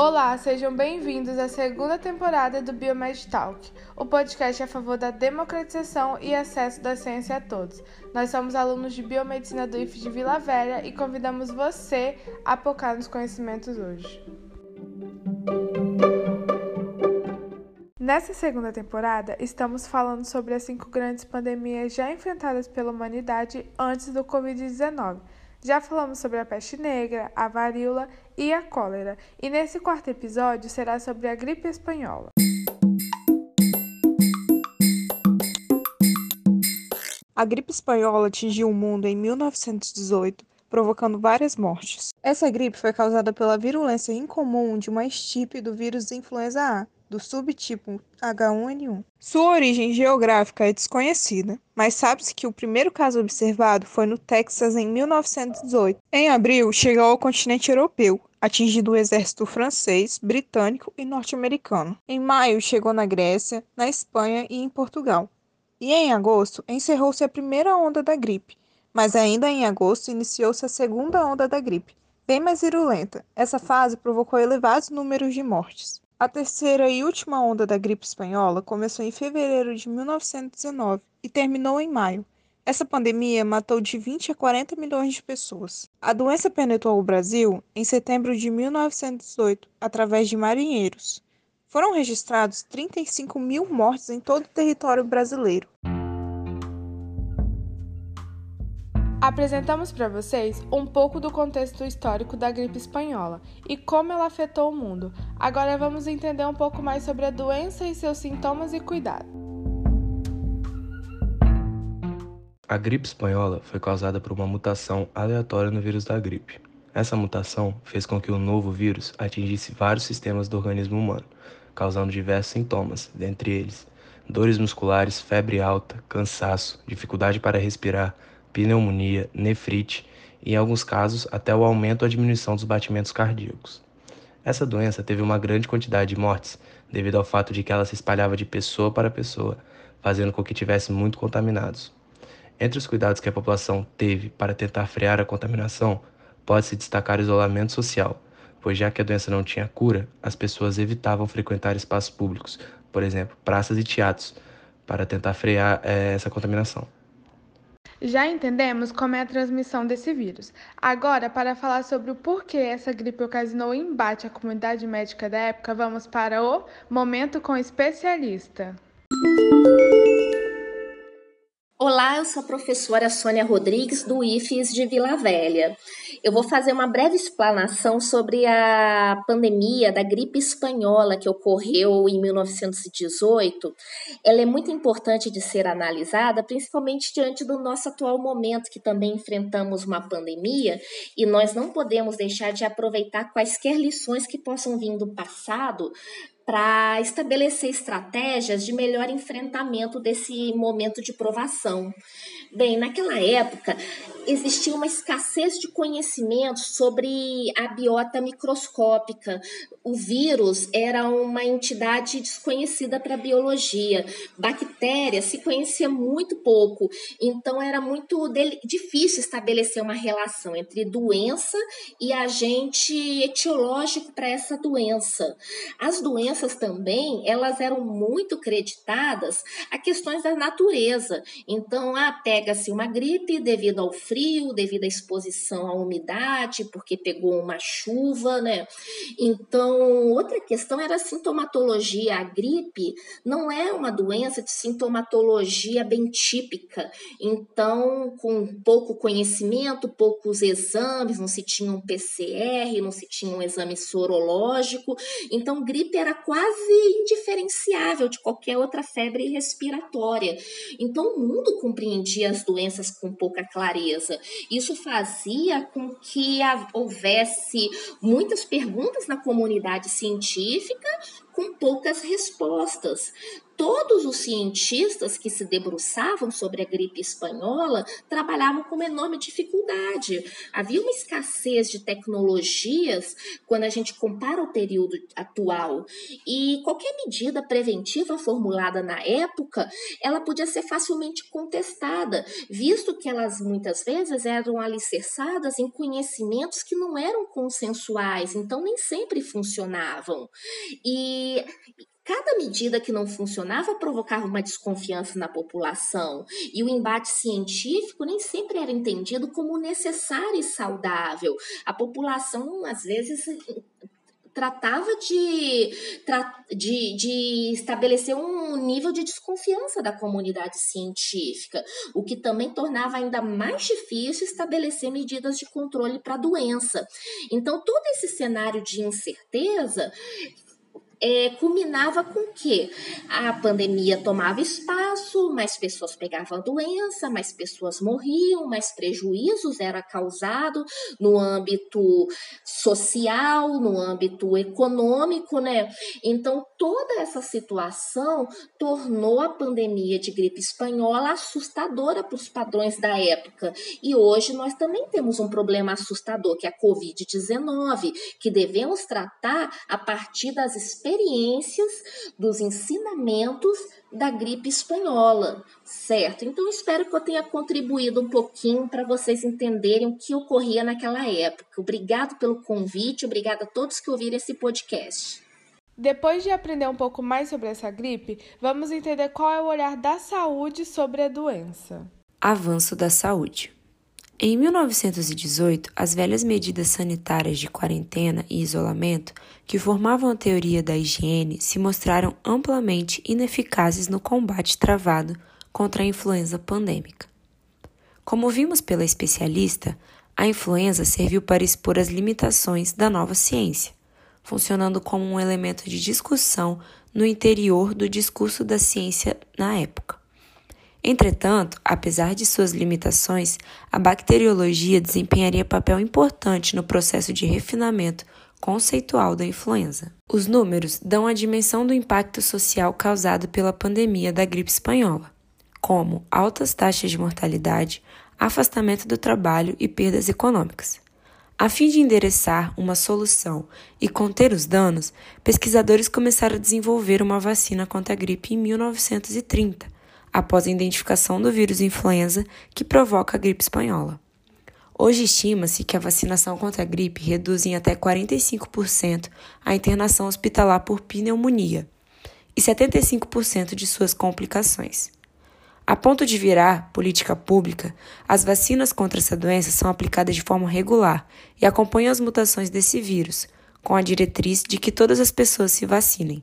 Olá, sejam bem-vindos à segunda temporada do Biomed Talk, o podcast a favor da democratização e acesso da ciência a todos. Nós somos alunos de Biomedicina do IF de Vila Velha e convidamos você a focar nos conhecimentos hoje. Nessa segunda temporada, estamos falando sobre as cinco grandes pandemias já enfrentadas pela humanidade antes do Covid-19 já falamos sobre a peste negra, a varíola e a cólera, e nesse quarto episódio será sobre a gripe espanhola. A gripe espanhola atingiu o mundo em 1918, provocando várias mortes. Essa gripe foi causada pela virulência incomum de uma estirpe do vírus influenza A, do subtipo H1N1. Sua origem geográfica é desconhecida, mas sabe-se que o primeiro caso observado foi no Texas em 1918. Em abril, chegou ao continente europeu, atingindo o exército francês, britânico e norte-americano. Em maio, chegou na Grécia, na Espanha e em Portugal. E em agosto, encerrou-se a primeira onda da gripe, mas ainda em agosto iniciou-se a segunda onda da gripe, bem mais virulenta. Essa fase provocou elevados números de mortes. A terceira e última onda da gripe espanhola começou em fevereiro de 1919 e terminou em maio. Essa pandemia matou de 20 a 40 milhões de pessoas. A doença penetrou o Brasil em setembro de 1918 através de marinheiros. Foram registrados 35 mil mortes em todo o território brasileiro. Apresentamos para vocês um pouco do contexto histórico da gripe espanhola e como ela afetou o mundo. Agora vamos entender um pouco mais sobre a doença e seus sintomas e cuidados. A gripe espanhola foi causada por uma mutação aleatória no vírus da gripe. Essa mutação fez com que o novo vírus atingisse vários sistemas do organismo humano, causando diversos sintomas, dentre eles dores musculares, febre alta, cansaço, dificuldade para respirar, pneumonia, nefrite e, em alguns casos, até o aumento ou diminuição dos batimentos cardíacos. Essa doença teve uma grande quantidade de mortes devido ao fato de que ela se espalhava de pessoa para pessoa, fazendo com que tivessem muito contaminados. Entre os cuidados que a população teve para tentar frear a contaminação, pode-se destacar o isolamento social, pois já que a doença não tinha cura, as pessoas evitavam frequentar espaços públicos, por exemplo, praças e teatros, para tentar frear é, essa contaminação. Já entendemos como é a transmissão desse vírus. Agora, para falar sobre o porquê essa gripe ocasionou embate à comunidade médica da época, vamos para o Momento com Especialista. Olá, eu sou a professora Sônia Rodrigues, do IFES de Vila Velha. Eu vou fazer uma breve explanação sobre a pandemia da gripe espanhola que ocorreu em 1918. Ela é muito importante de ser analisada, principalmente diante do nosso atual momento, que também enfrentamos uma pandemia e nós não podemos deixar de aproveitar quaisquer lições que possam vir do passado para estabelecer estratégias de melhor enfrentamento desse momento de provação. Bem, naquela época existia uma escassez de conhecimento sobre a biota microscópica. O vírus era uma entidade desconhecida para a biologia. Bactérias se conhecia muito pouco, então era muito difícil estabelecer uma relação entre doença e agente etiológico para essa doença. As doenças também, elas eram muito creditadas a questões da natureza. Então, ah, pega-se uma gripe devido ao frio frio, devido à exposição à umidade, porque pegou uma chuva, né? Então, outra questão era a sintomatologia. A gripe não é uma doença de sintomatologia bem típica. Então, com pouco conhecimento, poucos exames, não se tinha um PCR, não se tinha um exame sorológico. Então, gripe era quase indiferenciável de qualquer outra febre respiratória. Então, o mundo compreendia as doenças com pouca clareza. Isso fazia com que houvesse muitas perguntas na comunidade científica com poucas respostas. todos os cientistas que se debruçavam sobre a gripe espanhola trabalhavam com uma enorme dificuldade. Havia uma escassez de tecnologias quando a gente compara o período atual. E qualquer medida preventiva formulada na época, ela podia ser facilmente contestada, visto que elas muitas vezes eram alicerçadas em conhecimentos que não eram consensuais, então nem sempre funcionavam. E Cada medida que não funcionava provocava uma desconfiança na população, e o embate científico nem sempre era entendido como necessário e saudável. A população, às vezes, tratava de, de, de estabelecer um nível de desconfiança da comunidade científica, o que também tornava ainda mais difícil estabelecer medidas de controle para a doença. Então, todo esse cenário de incerteza é, culminava com que a pandemia tomava espaço, mais pessoas pegavam doença, mais pessoas morriam, mais prejuízos era causado no âmbito social, no âmbito econômico, né? Então toda essa situação tornou a pandemia de gripe espanhola assustadora para os padrões da época. E hoje nós também temos um problema assustador que é a COVID-19, que devemos tratar a partir das experiências experiências dos ensinamentos da gripe espanhola, certo? Então espero que eu tenha contribuído um pouquinho para vocês entenderem o que ocorria naquela época. Obrigado pelo convite, obrigada a todos que ouviram esse podcast. Depois de aprender um pouco mais sobre essa gripe, vamos entender qual é o olhar da saúde sobre a doença. Avanço da saúde. Em 1918, as velhas medidas sanitárias de quarentena e isolamento, que formavam a teoria da higiene, se mostraram amplamente ineficazes no combate travado contra a influenza pandêmica. Como vimos pela especialista, a influenza serviu para expor as limitações da nova ciência, funcionando como um elemento de discussão no interior do discurso da ciência na época. Entretanto, apesar de suas limitações, a bacteriologia desempenharia papel importante no processo de refinamento conceitual da influenza. Os números dão a dimensão do impacto social causado pela pandemia da gripe espanhola, como altas taxas de mortalidade, afastamento do trabalho e perdas econômicas. A fim de endereçar uma solução e conter os danos, pesquisadores começaram a desenvolver uma vacina contra a gripe em 1930 após a identificação do vírus influenza que provoca a gripe espanhola. Hoje estima-se que a vacinação contra a gripe reduz em até 45% a internação hospitalar por pneumonia e 75% de suas complicações. A ponto de virar política pública, as vacinas contra essa doença são aplicadas de forma regular e acompanham as mutações desse vírus, com a diretriz de que todas as pessoas se vacinem.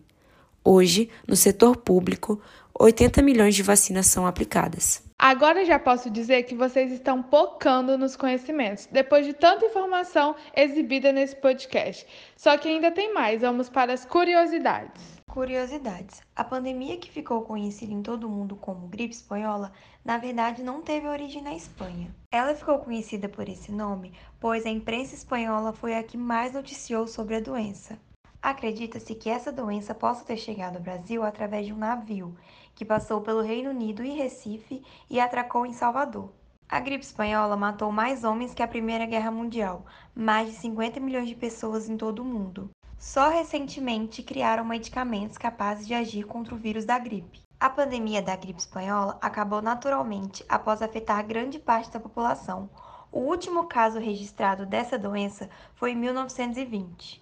Hoje, no setor público, 80 milhões de vacinas são aplicadas. Agora já posso dizer que vocês estão pocando nos conhecimentos, depois de tanta informação exibida nesse podcast. Só que ainda tem mais, vamos para as curiosidades. Curiosidades. A pandemia que ficou conhecida em todo o mundo como gripe espanhola, na verdade não teve origem na Espanha. Ela ficou conhecida por esse nome, pois a imprensa espanhola foi a que mais noticiou sobre a doença. Acredita-se que essa doença possa ter chegado ao Brasil através de um navio que passou pelo Reino Unido e Recife e atracou em Salvador. A gripe espanhola matou mais homens que a Primeira Guerra Mundial, mais de 50 milhões de pessoas em todo o mundo. Só recentemente criaram medicamentos capazes de agir contra o vírus da gripe. A pandemia da gripe espanhola acabou naturalmente após afetar grande parte da população. O último caso registrado dessa doença foi em 1920.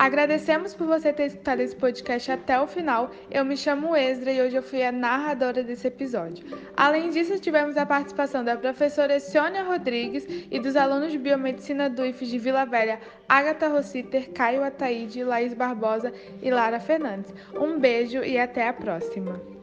Agradecemos por você ter escutado esse podcast até o final. Eu me chamo Ezra e hoje eu fui a narradora desse episódio. Além disso, tivemos a participação da professora Sônia Rodrigues e dos alunos de Biomedicina do IFES de Vila Velha, Agatha Rossiter, Caio Ataíde, Laís Barbosa e Lara Fernandes. Um beijo e até a próxima!